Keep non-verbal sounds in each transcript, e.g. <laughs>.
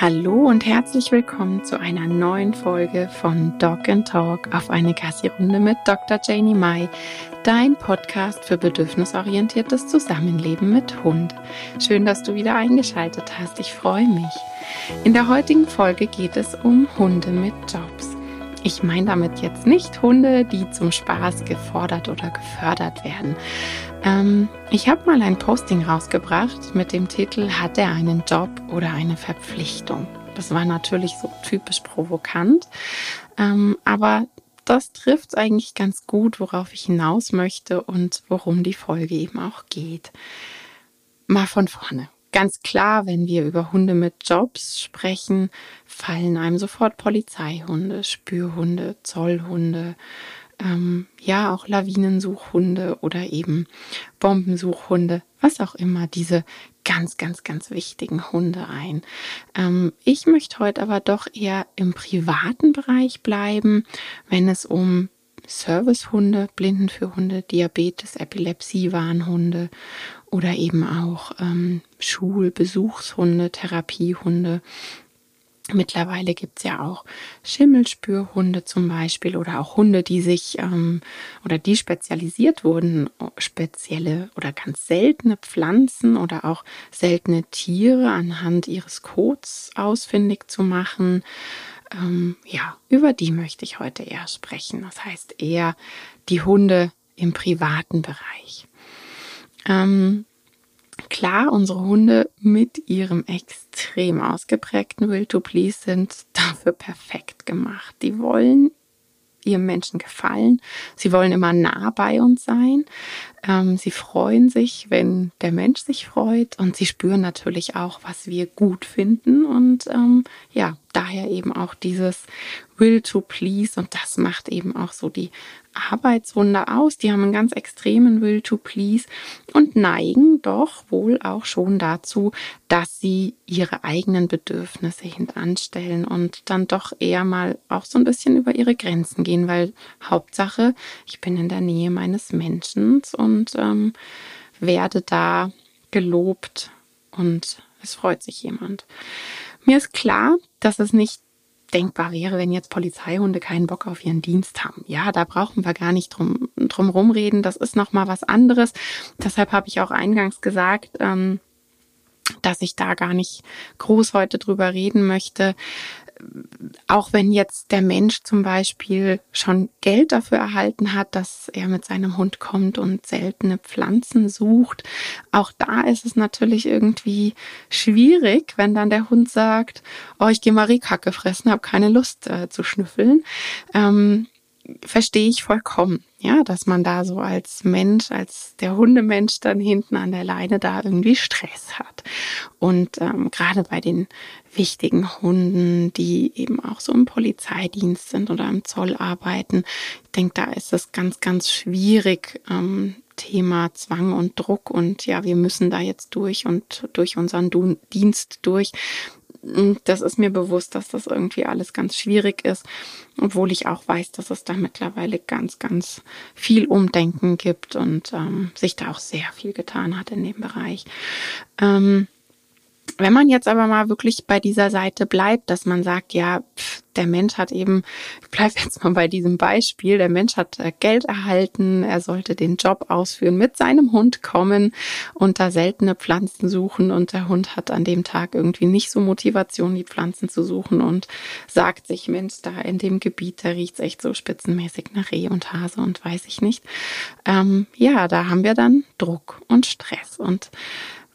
Hallo und herzlich willkommen zu einer neuen Folge von Dog and Talk auf eine Gassi-Runde mit Dr. Janie Mai, dein Podcast für bedürfnisorientiertes Zusammenleben mit Hund. Schön, dass du wieder eingeschaltet hast. Ich freue mich. In der heutigen Folge geht es um Hunde mit Jobs. Ich meine damit jetzt nicht Hunde, die zum Spaß gefordert oder gefördert werden, ähm, ich habe mal ein Posting rausgebracht mit dem Titel Hat er einen Job oder eine Verpflichtung? Das war natürlich so typisch provokant, ähm, aber das trifft eigentlich ganz gut, worauf ich hinaus möchte und worum die Folge eben auch geht. Mal von vorne. Ganz klar, wenn wir über Hunde mit Jobs sprechen, fallen einem sofort Polizeihunde, Spürhunde, Zollhunde, ähm, ja auch Lawinensuchhunde oder eben Bombensuchhunde, was auch immer, diese ganz, ganz, ganz wichtigen Hunde ein. Ähm, ich möchte heute aber doch eher im privaten Bereich bleiben, wenn es um Servicehunde, Blindenführhunde, Diabetes, Epilepsie, Warnhunde oder eben auch ähm, Schulbesuchshunde, Therapiehunde Mittlerweile gibt's ja auch Schimmelspürhunde zum Beispiel oder auch Hunde, die sich ähm, oder die spezialisiert wurden, spezielle oder ganz seltene Pflanzen oder auch seltene Tiere anhand ihres Codes ausfindig zu machen. Ähm, ja, über die möchte ich heute eher sprechen. Das heißt eher die Hunde im privaten Bereich. Ähm, Klar, unsere Hunde mit ihrem extrem ausgeprägten Will to Please sind dafür perfekt gemacht. Die wollen ihrem Menschen gefallen. Sie wollen immer nah bei uns sein. Ähm, sie freuen sich, wenn der Mensch sich freut und sie spüren natürlich auch, was wir gut finden und ähm, ja, daher eben auch dieses Will to Please und das macht eben auch so die Arbeitswunder aus. Die haben einen ganz extremen Will to Please und neigen doch wohl auch schon dazu, dass sie ihre eigenen Bedürfnisse hintanstellen und dann doch eher mal auch so ein bisschen über ihre Grenzen gehen, weil Hauptsache, ich bin in der Nähe meines Menschen und ähm, werde da gelobt und es freut sich jemand. Mir ist klar, dass es nicht denkbar wäre, wenn jetzt Polizeihunde keinen Bock auf ihren Dienst haben. Ja, da brauchen wir gar nicht drum, drum rumreden. Das ist nochmal was anderes. Deshalb habe ich auch eingangs gesagt, ähm, dass ich da gar nicht groß heute drüber reden möchte auch wenn jetzt der Mensch zum Beispiel schon Geld dafür erhalten hat, dass er mit seinem Hund kommt und seltene Pflanzen sucht, auch da ist es natürlich irgendwie schwierig, wenn dann der Hund sagt, oh, ich gehe mal Rehkacke fressen, habe keine Lust äh, zu schnüffeln. Ähm, verstehe ich vollkommen, ja, dass man da so als Mensch, als der Hundemensch dann hinten an der Leine da irgendwie Stress hat. Und ähm, gerade bei den wichtigen Hunden, die eben auch so im Polizeidienst sind oder im Zoll arbeiten, ich denke, da ist es ganz, ganz schwierig, ähm, Thema Zwang und Druck und ja, wir müssen da jetzt durch und durch unseren Dienst durch das ist mir bewusst, dass das irgendwie alles ganz schwierig ist, obwohl ich auch weiß, dass es da mittlerweile ganz, ganz viel Umdenken gibt und ähm, sich da auch sehr viel getan hat in dem Bereich. Ähm, wenn man jetzt aber mal wirklich bei dieser Seite bleibt, dass man sagt, ja, pff, der Mensch hat eben, ich bleibe jetzt mal bei diesem Beispiel, der Mensch hat äh, Geld erhalten, er sollte den Job ausführen, mit seinem Hund kommen und da seltene Pflanzen suchen und der Hund hat an dem Tag irgendwie nicht so Motivation, die Pflanzen zu suchen und sagt sich, Mensch, da in dem Gebiet, da riecht's echt so spitzenmäßig nach Reh und Hase und weiß ich nicht. Ähm, ja, da haben wir dann Druck und Stress und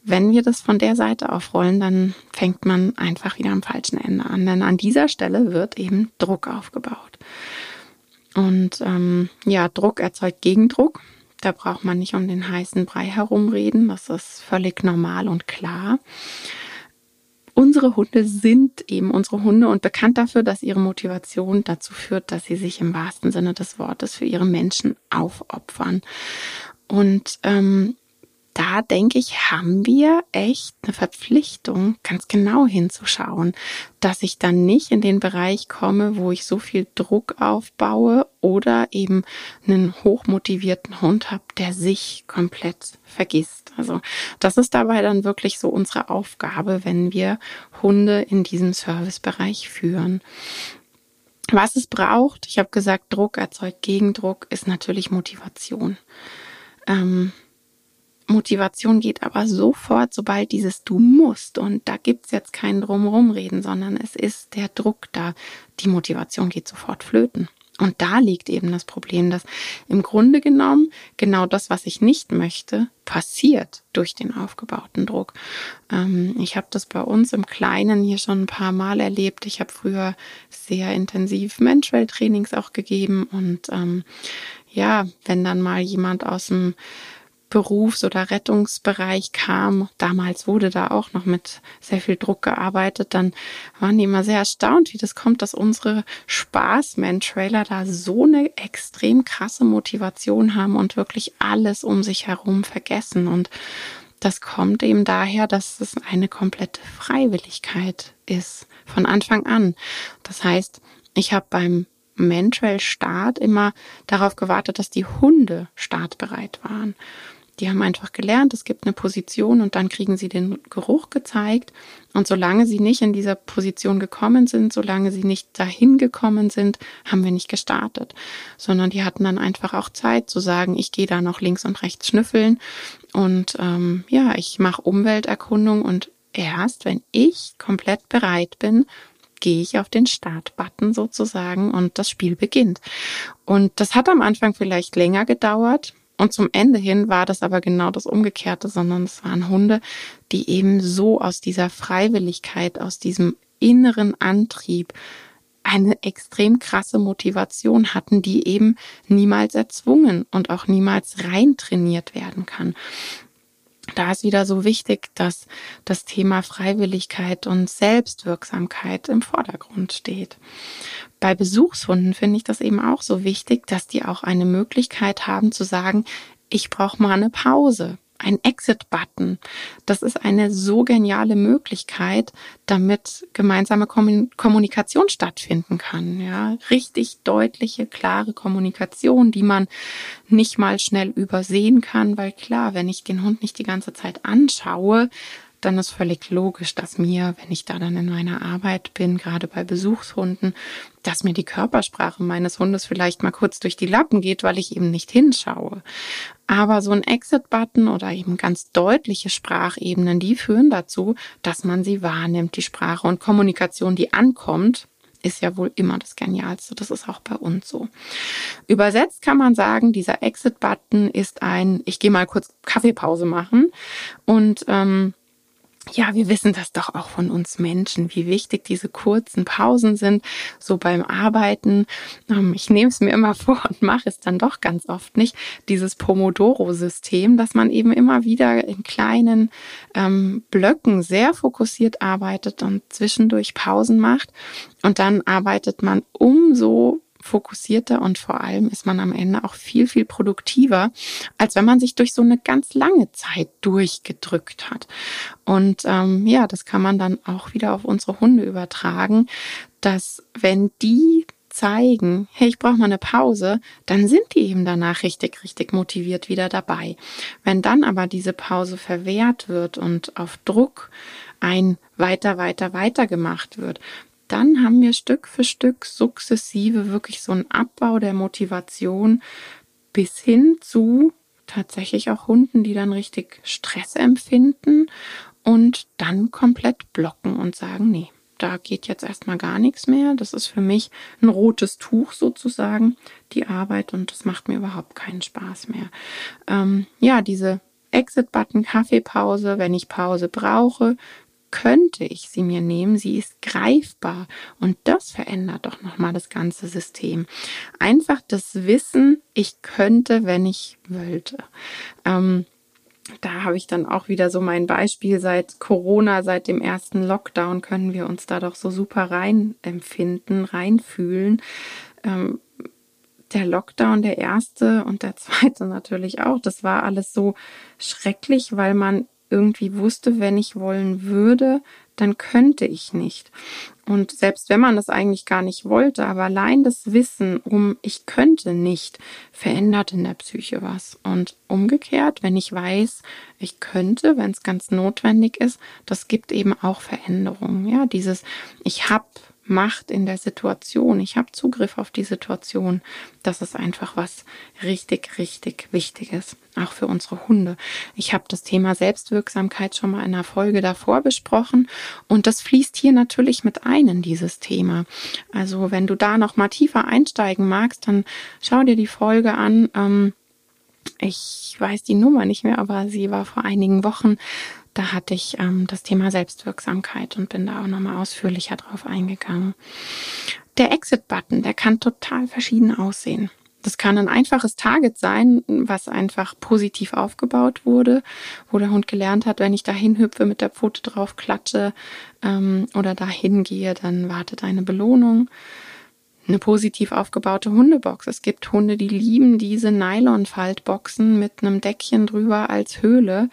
wenn wir das von der Seite aufrollen, dann fängt man einfach wieder am falschen Ende an. Denn an dieser Stelle wird eben Druck aufgebaut. Und ähm, ja, Druck erzeugt Gegendruck. Da braucht man nicht um den heißen Brei herumreden. Das ist völlig normal und klar. Unsere Hunde sind eben unsere Hunde und bekannt dafür, dass ihre Motivation dazu führt, dass sie sich im wahrsten Sinne des Wortes für ihre Menschen aufopfern. Und ähm, da denke ich, haben wir echt eine Verpflichtung, ganz genau hinzuschauen, dass ich dann nicht in den Bereich komme, wo ich so viel Druck aufbaue oder eben einen hochmotivierten Hund habe, der sich komplett vergisst. Also das ist dabei dann wirklich so unsere Aufgabe, wenn wir Hunde in diesem Servicebereich führen. Was es braucht, ich habe gesagt, Druck erzeugt Gegendruck, ist natürlich Motivation. Ähm, Motivation geht aber sofort, sobald dieses Du musst. Und da gibt's jetzt kein Drumrumreden, sondern es ist der Druck da. Die Motivation geht sofort flöten. Und da liegt eben das Problem, dass im Grunde genommen genau das, was ich nicht möchte, passiert durch den aufgebauten Druck. Ähm, ich habe das bei uns im Kleinen hier schon ein paar Mal erlebt. Ich habe früher sehr intensiv Menschwell-Trainings auch gegeben und ähm, ja, wenn dann mal jemand aus dem Berufs- oder Rettungsbereich kam, damals wurde da auch noch mit sehr viel Druck gearbeitet, dann waren die immer sehr erstaunt, wie das kommt, dass unsere Spaßman-Trailer da so eine extrem krasse Motivation haben und wirklich alles um sich herum vergessen. Und das kommt eben daher, dass es eine komplette Freiwilligkeit ist, von Anfang an. Das heißt, ich habe beim Mantrail-Start immer darauf gewartet, dass die Hunde startbereit waren. Die haben einfach gelernt, es gibt eine Position und dann kriegen sie den Geruch gezeigt. Und solange sie nicht in dieser Position gekommen sind, solange sie nicht dahin gekommen sind, haben wir nicht gestartet, sondern die hatten dann einfach auch Zeit zu sagen, ich gehe da noch links und rechts schnüffeln und ähm, ja, ich mache Umwelterkundung und erst, wenn ich komplett bereit bin, gehe ich auf den Start-Button sozusagen und das Spiel beginnt. Und das hat am Anfang vielleicht länger gedauert, und zum Ende hin war das aber genau das Umgekehrte, sondern es waren Hunde, die eben so aus dieser Freiwilligkeit, aus diesem inneren Antrieb eine extrem krasse Motivation hatten, die eben niemals erzwungen und auch niemals rein trainiert werden kann da ist wieder so wichtig, dass das Thema Freiwilligkeit und Selbstwirksamkeit im Vordergrund steht. Bei Besuchshunden finde ich das eben auch so wichtig, dass die auch eine Möglichkeit haben zu sagen, ich brauche mal eine Pause ein Exit-Button. Das ist eine so geniale Möglichkeit, damit gemeinsame Kommunikation stattfinden kann. Ja, richtig deutliche, klare Kommunikation, die man nicht mal schnell übersehen kann, weil klar, wenn ich den Hund nicht die ganze Zeit anschaue, dann ist völlig logisch, dass mir, wenn ich da dann in meiner Arbeit bin, gerade bei Besuchshunden, dass mir die Körpersprache meines Hundes vielleicht mal kurz durch die Lappen geht, weil ich eben nicht hinschaue. Aber so ein Exit-Button oder eben ganz deutliche Sprachebenen, die führen dazu, dass man sie wahrnimmt, die Sprache und Kommunikation, die ankommt, ist ja wohl immer das Genialste. Das ist auch bei uns so. Übersetzt kann man sagen, dieser Exit-Button ist ein, ich gehe mal kurz Kaffeepause machen und ähm, ja, wir wissen das doch auch von uns Menschen, wie wichtig diese kurzen Pausen sind, so beim Arbeiten. Ähm, ich nehme es mir immer <laughs> vor und mache es dann doch ganz oft nicht. Dieses Pomodoro-System, dass man eben immer wieder in kleinen ähm, Blöcken sehr fokussiert arbeitet und zwischendurch Pausen macht. Und dann arbeitet man umso fokussierter und vor allem ist man am Ende auch viel, viel produktiver, als wenn man sich durch so eine ganz lange Zeit durchgedrückt hat. Und ähm, ja, das kann man dann auch wieder auf unsere Hunde übertragen, dass wenn die zeigen, hey, ich brauche mal eine Pause, dann sind die eben danach richtig, richtig motiviert wieder dabei. Wenn dann aber diese Pause verwehrt wird und auf Druck ein weiter, weiter, weiter gemacht wird, dann haben wir Stück für Stück sukzessive wirklich so einen Abbau der Motivation bis hin zu tatsächlich auch Hunden, die dann richtig Stress empfinden und dann komplett blocken und sagen, nee, da geht jetzt erstmal gar nichts mehr. Das ist für mich ein rotes Tuch sozusagen, die Arbeit und das macht mir überhaupt keinen Spaß mehr. Ähm, ja, diese Exit-Button, Kaffeepause, wenn ich Pause brauche, könnte ich sie mir nehmen, sie ist greifbar und das verändert doch nochmal das ganze System. Einfach das Wissen, ich könnte, wenn ich wollte. Ähm, da habe ich dann auch wieder so mein Beispiel seit Corona, seit dem ersten Lockdown können wir uns da doch so super rein empfinden, reinfühlen. Ähm, der Lockdown, der erste und der <laughs> zweite natürlich auch, das war alles so schrecklich, weil man irgendwie wusste, wenn ich wollen würde, dann könnte ich nicht. Und selbst wenn man das eigentlich gar nicht wollte, aber allein das Wissen um ich könnte nicht, verändert in der Psyche was. Und umgekehrt, wenn ich weiß, ich könnte, wenn es ganz notwendig ist, das gibt eben auch Veränderungen. Ja, dieses ich habe Macht in der Situation. Ich habe Zugriff auf die Situation. Das ist einfach was richtig, richtig Wichtiges, auch für unsere Hunde. Ich habe das Thema Selbstwirksamkeit schon mal in einer Folge davor besprochen und das fließt hier natürlich mit ein in dieses Thema. Also wenn du da noch mal tiefer einsteigen magst, dann schau dir die Folge an. Ähm, ich weiß die Nummer nicht mehr, aber sie war vor einigen Wochen da hatte ich ähm, das Thema Selbstwirksamkeit und bin da auch nochmal ausführlicher drauf eingegangen. Der Exit-Button, der kann total verschieden aussehen. Das kann ein einfaches Target sein, was einfach positiv aufgebaut wurde, wo der Hund gelernt hat, wenn ich da hinhüpfe, mit der Pfote drauf klatsche ähm, oder da hingehe, dann wartet eine Belohnung eine positiv aufgebaute Hundebox. Es gibt Hunde, die lieben diese Nylon-Faltboxen mit einem Deckchen drüber als Höhle.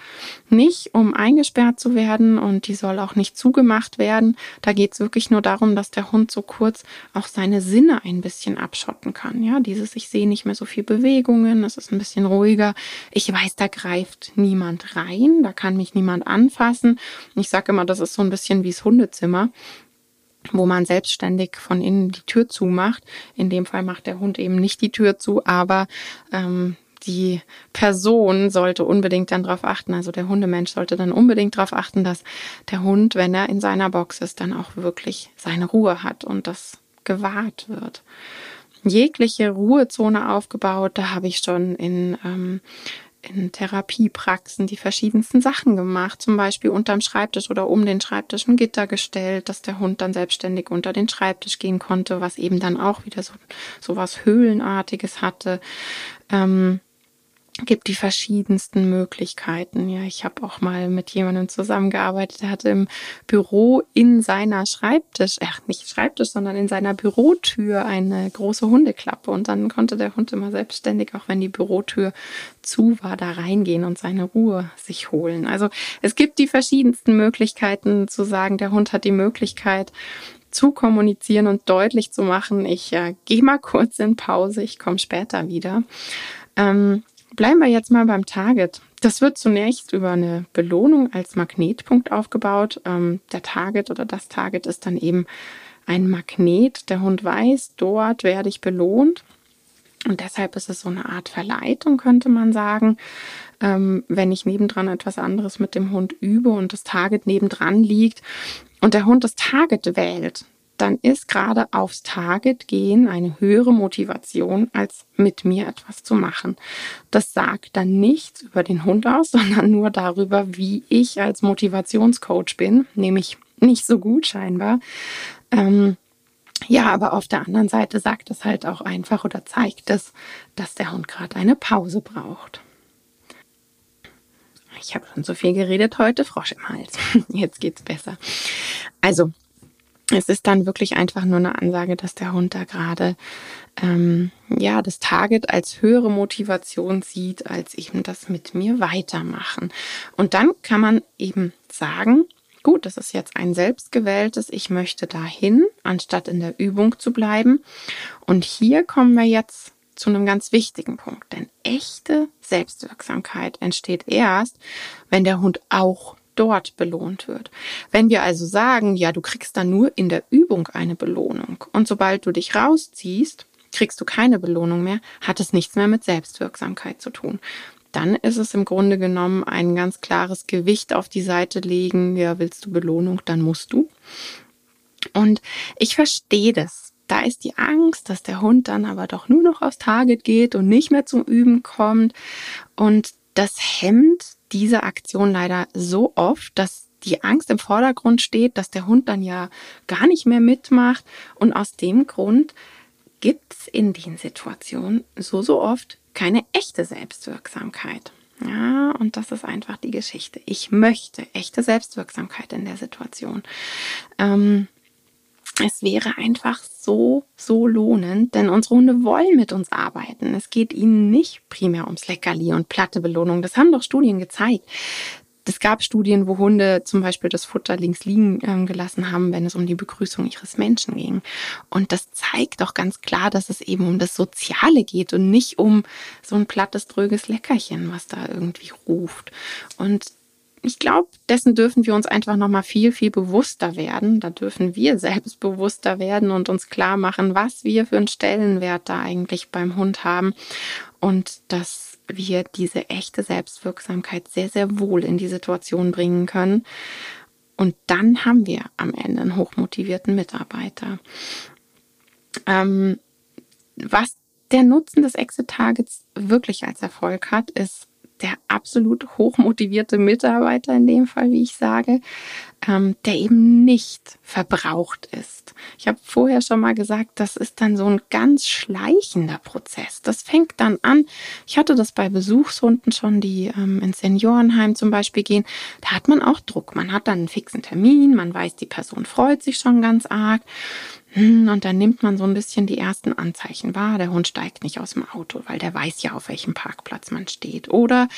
Nicht, um eingesperrt zu werden und die soll auch nicht zugemacht werden. Da geht es wirklich nur darum, dass der Hund so kurz auch seine Sinne ein bisschen abschotten kann. Ja, dieses, ich sehe nicht mehr so viel Bewegungen, es ist ein bisschen ruhiger. Ich weiß, da greift niemand rein, da kann mich niemand anfassen. Ich sage immer, das ist so ein bisschen wie das Hundezimmer wo man selbstständig von innen die Tür zumacht. In dem Fall macht der Hund eben nicht die Tür zu, aber ähm, die Person sollte unbedingt dann darauf achten, also der Hundemensch sollte dann unbedingt darauf achten, dass der Hund, wenn er in seiner Box ist, dann auch wirklich seine Ruhe hat und das gewahrt wird. Jegliche Ruhezone aufgebaut, da habe ich schon in ähm, in Therapiepraxen die verschiedensten Sachen gemacht, zum Beispiel unterm Schreibtisch oder um den Schreibtisch ein Gitter gestellt, dass der Hund dann selbstständig unter den Schreibtisch gehen konnte, was eben dann auch wieder so, so was Höhlenartiges hatte. Ähm, gibt die verschiedensten Möglichkeiten. Ja, ich habe auch mal mit jemandem zusammengearbeitet, der hatte im Büro in seiner Schreibtisch, ach nicht Schreibtisch, sondern in seiner Bürotür eine große Hundeklappe und dann konnte der Hund immer selbstständig, auch wenn die Bürotür zu war, da reingehen und seine Ruhe sich holen. Also es gibt die verschiedensten Möglichkeiten zu sagen, der Hund hat die Möglichkeit, zu kommunizieren und deutlich zu machen, ich äh, gehe mal kurz in Pause, ich komme später wieder. Ähm, Bleiben wir jetzt mal beim Target. Das wird zunächst über eine Belohnung als Magnetpunkt aufgebaut. Ähm, der Target oder das Target ist dann eben ein Magnet. Der Hund weiß, dort werde ich belohnt. Und deshalb ist es so eine Art Verleitung, könnte man sagen. Ähm, wenn ich nebendran etwas anderes mit dem Hund übe und das Target nebendran liegt und der Hund das Target wählt, dann ist gerade aufs Target gehen eine höhere Motivation, als mit mir etwas zu machen. Das sagt dann nichts über den Hund aus, <laughs> sondern nur darüber, wie ich als Motivationscoach bin, nämlich nicht so gut scheinbar. Ähm, ja, aber auf der anderen Seite sagt es halt auch einfach oder zeigt es, dass der Hund gerade eine Pause braucht. Ich habe schon so viel geredet heute, Frosch im Hals. <laughs> Jetzt geht's besser. Also, es ist dann wirklich einfach nur eine Ansage, dass der Hund da gerade ähm, ja das Target als höhere Motivation sieht, als eben das mit mir weitermachen. Und dann kann man eben sagen, gut, das ist jetzt ein selbstgewähltes, ich möchte dahin, anstatt in der Übung zu bleiben. Und hier kommen wir jetzt zu einem ganz wichtigen Punkt, denn echte Selbstwirksamkeit entsteht erst, wenn der Hund auch dort belohnt wird. Wenn wir also sagen, ja, du kriegst dann nur in der Übung eine Belohnung und sobald du dich rausziehst, kriegst du keine Belohnung mehr, hat es nichts mehr mit Selbstwirksamkeit zu tun. Dann ist es im Grunde genommen ein ganz klares Gewicht auf die Seite legen. Ja, willst du Belohnung, dann musst du. Und ich verstehe das. Da ist die Angst, dass der Hund dann aber doch nur noch aufs Target geht und nicht mehr zum Üben kommt. Und das hemmt diese Aktion leider so oft, dass die Angst im Vordergrund steht, dass der Hund dann ja gar nicht mehr mitmacht. Und aus dem Grund gibt es in den Situationen so, so oft keine echte Selbstwirksamkeit. Ja, und das ist einfach die Geschichte. Ich möchte echte Selbstwirksamkeit in der Situation. Ähm, es wäre einfach so, so lohnend, denn unsere Hunde wollen mit uns arbeiten. Es geht ihnen nicht primär ums Leckerli und platte Belohnung. Das haben doch Studien gezeigt. Es gab Studien, wo Hunde zum Beispiel das Futter links liegen äh, gelassen haben, wenn es um die Begrüßung ihres Menschen ging. Und das zeigt doch ganz klar, dass es eben um das Soziale geht und nicht um so ein plattes, dröges Leckerchen, was da irgendwie ruft. Und ich glaube, dessen dürfen wir uns einfach noch mal viel, viel bewusster werden. Da dürfen wir <laughs> selbst bewusster werden und uns klar machen, was wir für einen Stellenwert da eigentlich beim Hund haben und dass wir diese echte Selbstwirksamkeit sehr, sehr wohl in die Situation bringen können. Und dann haben wir am Ende einen hochmotivierten Mitarbeiter. Ähm, was der Nutzen des Exit-Targets wirklich als Erfolg hat, ist der absolut hochmotivierte Mitarbeiter in dem Fall, wie ich sage, ähm, der eben nicht verbraucht ist. Ich habe vorher schon mal gesagt, das ist dann so ein ganz schleichender Prozess. Das fängt dann an. Ich hatte das bei Besuchshunden schon, die ähm, ins Seniorenheim zum Beispiel gehen. Da hat man auch Druck. Man hat dann einen fixen Termin. Man weiß, die Person freut sich schon ganz arg. Hm, und dann nimmt man so ein bisschen die ersten Anzeichen wahr. Der Hund steigt nicht aus dem Auto, weil der weiß ja, auf welchem Parkplatz man steht. Oder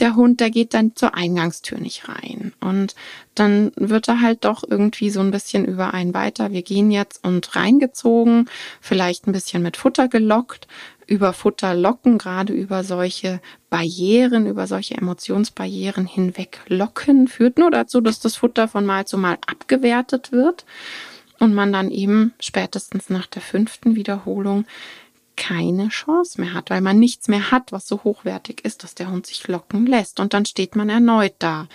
der Hund, der geht dann zur Eingangstür nicht rein. Und dann wird er halt doch irgendwie so ein bisschen über einen weiter. Wir gehen jetzt und reingezogen, vielleicht ein bisschen mit Futter gelockt, über Futter locken, gerade über solche Barrieren, über solche Emotionsbarrieren hinweg locken, führt nur dazu, dass das Futter von Mal zu Mal abgewertet wird und man dann eben spätestens nach der fünften Wiederholung keine Chance mehr hat, weil man nichts mehr hat, was so hochwertig ist, dass der Hund sich locken lässt. Und dann steht man erneut da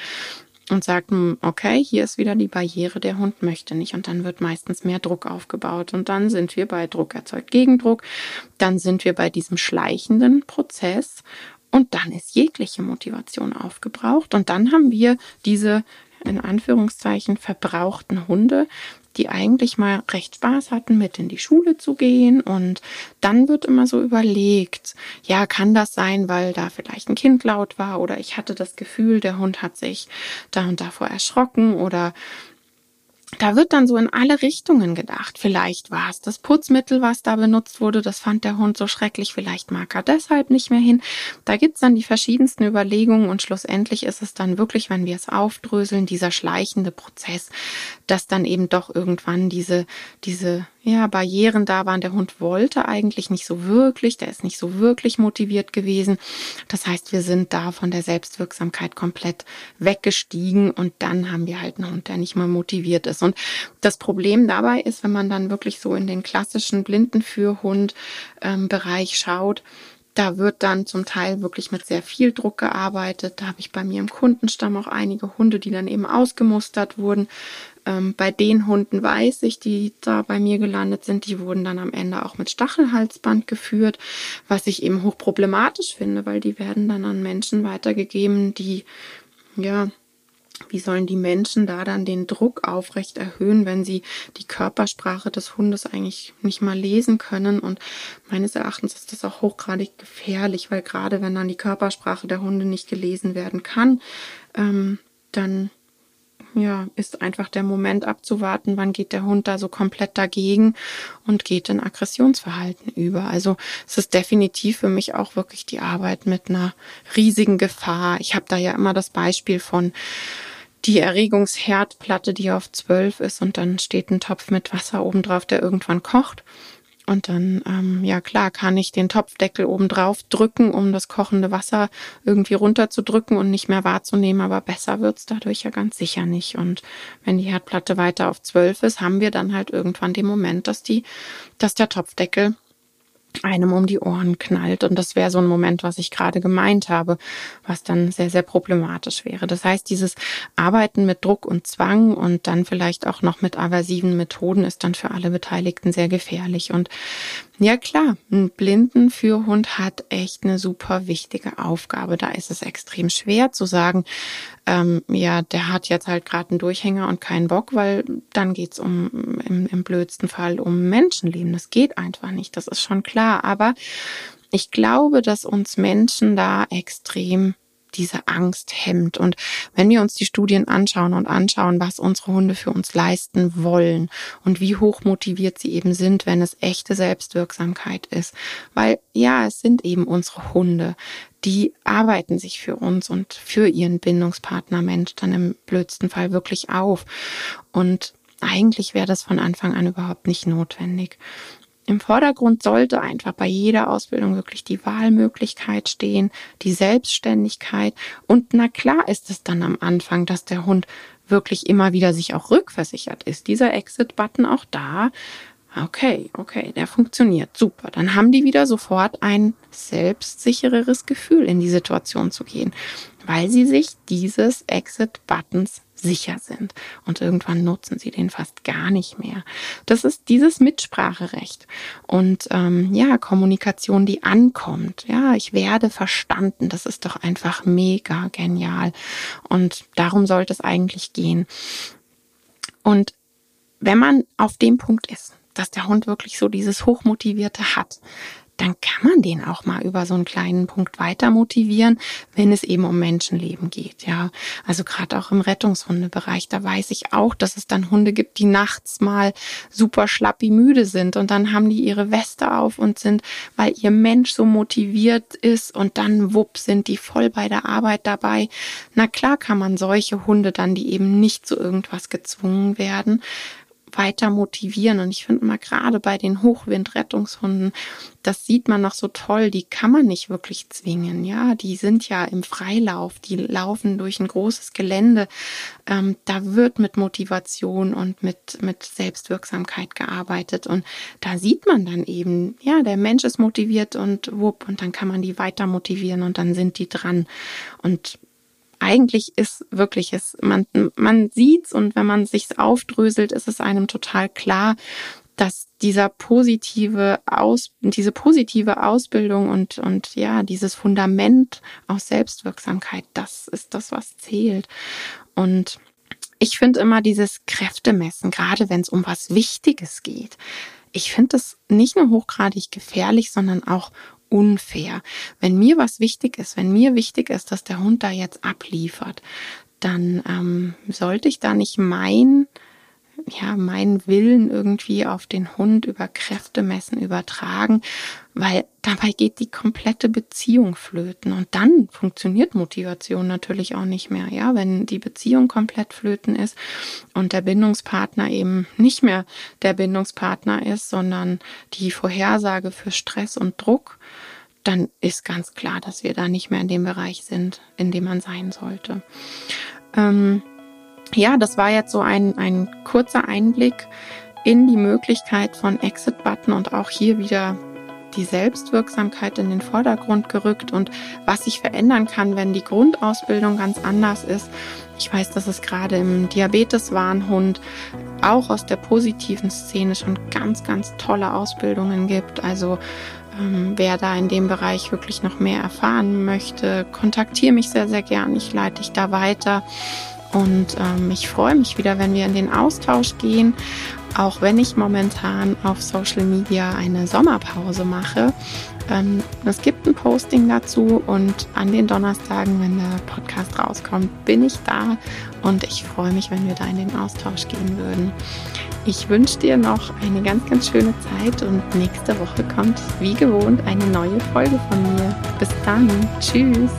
und sagt, hm, okay, hier ist wieder die Barriere, der Hund möchte nicht. Und dann wird meistens mehr Druck aufgebaut. Und dann sind wir bei Druck erzeugt Gegendruck. Dann sind wir bei diesem schleichenden Prozess. Und dann ist jegliche Motivation aufgebraucht. Und dann haben wir diese in Anführungszeichen verbrauchten Hunde, die eigentlich mal recht Spaß hatten, mit in die Schule zu gehen. Und dann wird immer so überlegt, ja, kann das sein, weil da vielleicht ein Kind laut war oder ich hatte das Gefühl, der Hund hat sich da und davor erschrocken oder da wird dann so in alle Richtungen gedacht. Vielleicht war es das Putzmittel, was da benutzt wurde, das fand der Hund so schrecklich, vielleicht mag er deshalb nicht mehr hin. Da gibt's dann die verschiedensten Überlegungen und schlussendlich ist es dann wirklich, wenn wir es aufdröseln, dieser schleichende Prozess, dass dann eben doch irgendwann diese, diese ja, Barrieren da waren. Der Hund wollte eigentlich nicht so wirklich, der ist nicht so wirklich motiviert gewesen. Das heißt, wir sind da von der Selbstwirksamkeit komplett weggestiegen und dann haben wir halt einen Hund, der nicht mal motiviert ist. Und das Problem dabei ist, wenn man dann wirklich so in den klassischen Blindenführhund-Bereich ähm, schaut, da wird dann zum Teil wirklich mit sehr viel Druck gearbeitet. Da habe ich bei mir im Kundenstamm auch einige Hunde, die dann eben ausgemustert wurden. Ähm, bei den Hunden weiß ich, die da bei mir gelandet sind, die wurden dann am Ende auch mit Stachelhalsband geführt, was ich eben hochproblematisch finde, weil die werden dann an Menschen weitergegeben, die ja wie sollen die Menschen da dann den Druck aufrecht erhöhen, wenn sie die Körpersprache des Hundes eigentlich nicht mal lesen können? Und meines Erachtens ist das auch hochgradig gefährlich, weil gerade wenn dann die Körpersprache der Hunde nicht gelesen werden kann, ähm, dann ja, ist einfach der Moment abzuwarten, wann geht der Hund da so komplett dagegen und geht in Aggressionsverhalten über. Also es ist definitiv für mich auch wirklich die Arbeit mit einer riesigen Gefahr. Ich habe da ja immer das Beispiel von die Erregungsherdplatte, die auf zwölf ist und dann steht ein Topf mit Wasser oben drauf, der irgendwann kocht. Und dann, ähm, ja klar, kann ich den Topfdeckel oben drauf drücken, um das kochende Wasser irgendwie runterzudrücken und nicht mehr wahrzunehmen. Aber besser wird's dadurch ja ganz sicher nicht. Und wenn die Herdplatte weiter auf zwölf ist, haben wir dann halt irgendwann den Moment, dass die, dass der Topfdeckel einem um die Ohren knallt. Und das wäre so ein Moment, was ich gerade gemeint habe, was dann sehr, sehr problematisch wäre. Das heißt, dieses Arbeiten mit Druck und Zwang und dann vielleicht auch noch mit aversiven Methoden ist dann für alle Beteiligten sehr gefährlich. Und ja klar, ein Blindenführhund hat echt eine super wichtige Aufgabe. Da ist es extrem schwer zu sagen, ähm, ja, der hat jetzt halt gerade einen Durchhänger und keinen Bock, weil dann geht's um im, im blödsten Fall um Menschenleben. Das geht einfach nicht, das ist schon klar. Aber ich glaube, dass uns Menschen da extrem diese Angst hemmt. Und wenn wir uns die Studien anschauen und anschauen, was unsere Hunde für uns leisten wollen und wie hoch motiviert sie eben sind, wenn es echte Selbstwirksamkeit ist. Weil ja, es sind eben unsere Hunde, die arbeiten sich für uns und für ihren Bindungspartner Mensch dann im blödsten Fall wirklich auf. Und eigentlich wäre das von Anfang an überhaupt nicht notwendig. Im Vordergrund sollte einfach bei jeder Ausbildung wirklich die Wahlmöglichkeit stehen, die Selbstständigkeit. Und na klar ist es dann am Anfang, dass der Hund wirklich immer wieder sich auch rückversichert ist. Dieser Exit-Button auch da. Okay, okay, der funktioniert. Super. Dann haben die wieder sofort ein selbstsichereres Gefühl, in die Situation zu gehen, weil sie sich dieses Exit-Buttons sicher sind. Und irgendwann nutzen sie den fast gar nicht mehr. Das ist dieses Mitspracherecht und ähm, ja, Kommunikation, die ankommt. Ja, ich werde verstanden. Das ist doch einfach mega genial. Und darum sollte es eigentlich gehen. Und wenn man auf dem Punkt ist, dass der Hund wirklich so dieses Hochmotivierte hat, dann kann man den auch mal über so einen kleinen Punkt weiter motivieren, wenn es eben um Menschenleben geht. Ja, also gerade auch im Rettungshundebereich, da weiß ich auch, dass es dann Hunde gibt, die nachts mal super schlappi müde sind und dann haben die ihre Weste auf und sind, weil ihr Mensch so motiviert ist und dann wupp sind die voll bei der Arbeit dabei. Na klar kann man solche Hunde dann, die eben nicht zu irgendwas gezwungen werden, weiter motivieren. Und ich finde mal gerade bei den Hochwindrettungshunden, das sieht man noch so toll, die kann man nicht wirklich zwingen. Ja, die sind ja im Freilauf, die laufen durch ein großes Gelände. Ähm, da wird mit Motivation und mit, mit Selbstwirksamkeit gearbeitet. Und da sieht man dann eben, ja, der Mensch ist motiviert und wupp, und dann kann man die weiter motivieren und dann sind die dran. Und eigentlich ist wirklich es, man, man sieht's und wenn man sich's aufdröselt, ist es einem total klar, dass dieser positive Aus, diese positive Ausbildung und, und ja, dieses Fundament aus Selbstwirksamkeit, das ist das, was zählt. Und ich finde immer dieses Kräftemessen, gerade wenn es um was Wichtiges geht. Ich finde es nicht nur hochgradig gefährlich, sondern auch unfair. Wenn mir was wichtig ist, wenn mir wichtig ist, dass der Hund da jetzt abliefert, dann ähm, sollte ich da nicht mein ja, meinen Willen irgendwie auf den Hund über Kräfte messen übertragen, weil dabei geht die komplette Beziehung flöten und dann funktioniert Motivation natürlich auch nicht mehr, ja, wenn die Beziehung komplett flöten ist und der Bindungspartner eben nicht mehr der Bindungspartner ist, sondern die Vorhersage für Stress und Druck, dann ist ganz klar, dass wir da nicht mehr in dem Bereich sind, in dem man sein sollte. Ähm, ja, das war jetzt so ein, ein kurzer Einblick in die Möglichkeit von Exit-Button und auch hier wieder die Selbstwirksamkeit in den Vordergrund gerückt und was sich verändern kann, wenn die Grundausbildung ganz anders ist. Ich weiß, dass es gerade im Diabeteswarnhund auch aus der positiven Szene schon ganz, ganz tolle Ausbildungen gibt. Also ähm, wer da in dem Bereich wirklich noch mehr erfahren möchte, kontaktiere mich sehr, sehr gern. Ich leite dich da weiter. Und ähm, ich freue mich wieder, wenn wir in den Austausch gehen, auch wenn ich momentan auf Social Media eine Sommerpause mache. Ähm, es gibt ein Posting dazu und an den Donnerstagen, wenn der Podcast rauskommt, bin ich da und ich freue mich, wenn wir da in den Austausch gehen würden. Ich wünsche dir noch eine ganz, ganz schöne Zeit und nächste Woche kommt wie gewohnt eine neue Folge von mir. Bis dann. Tschüss.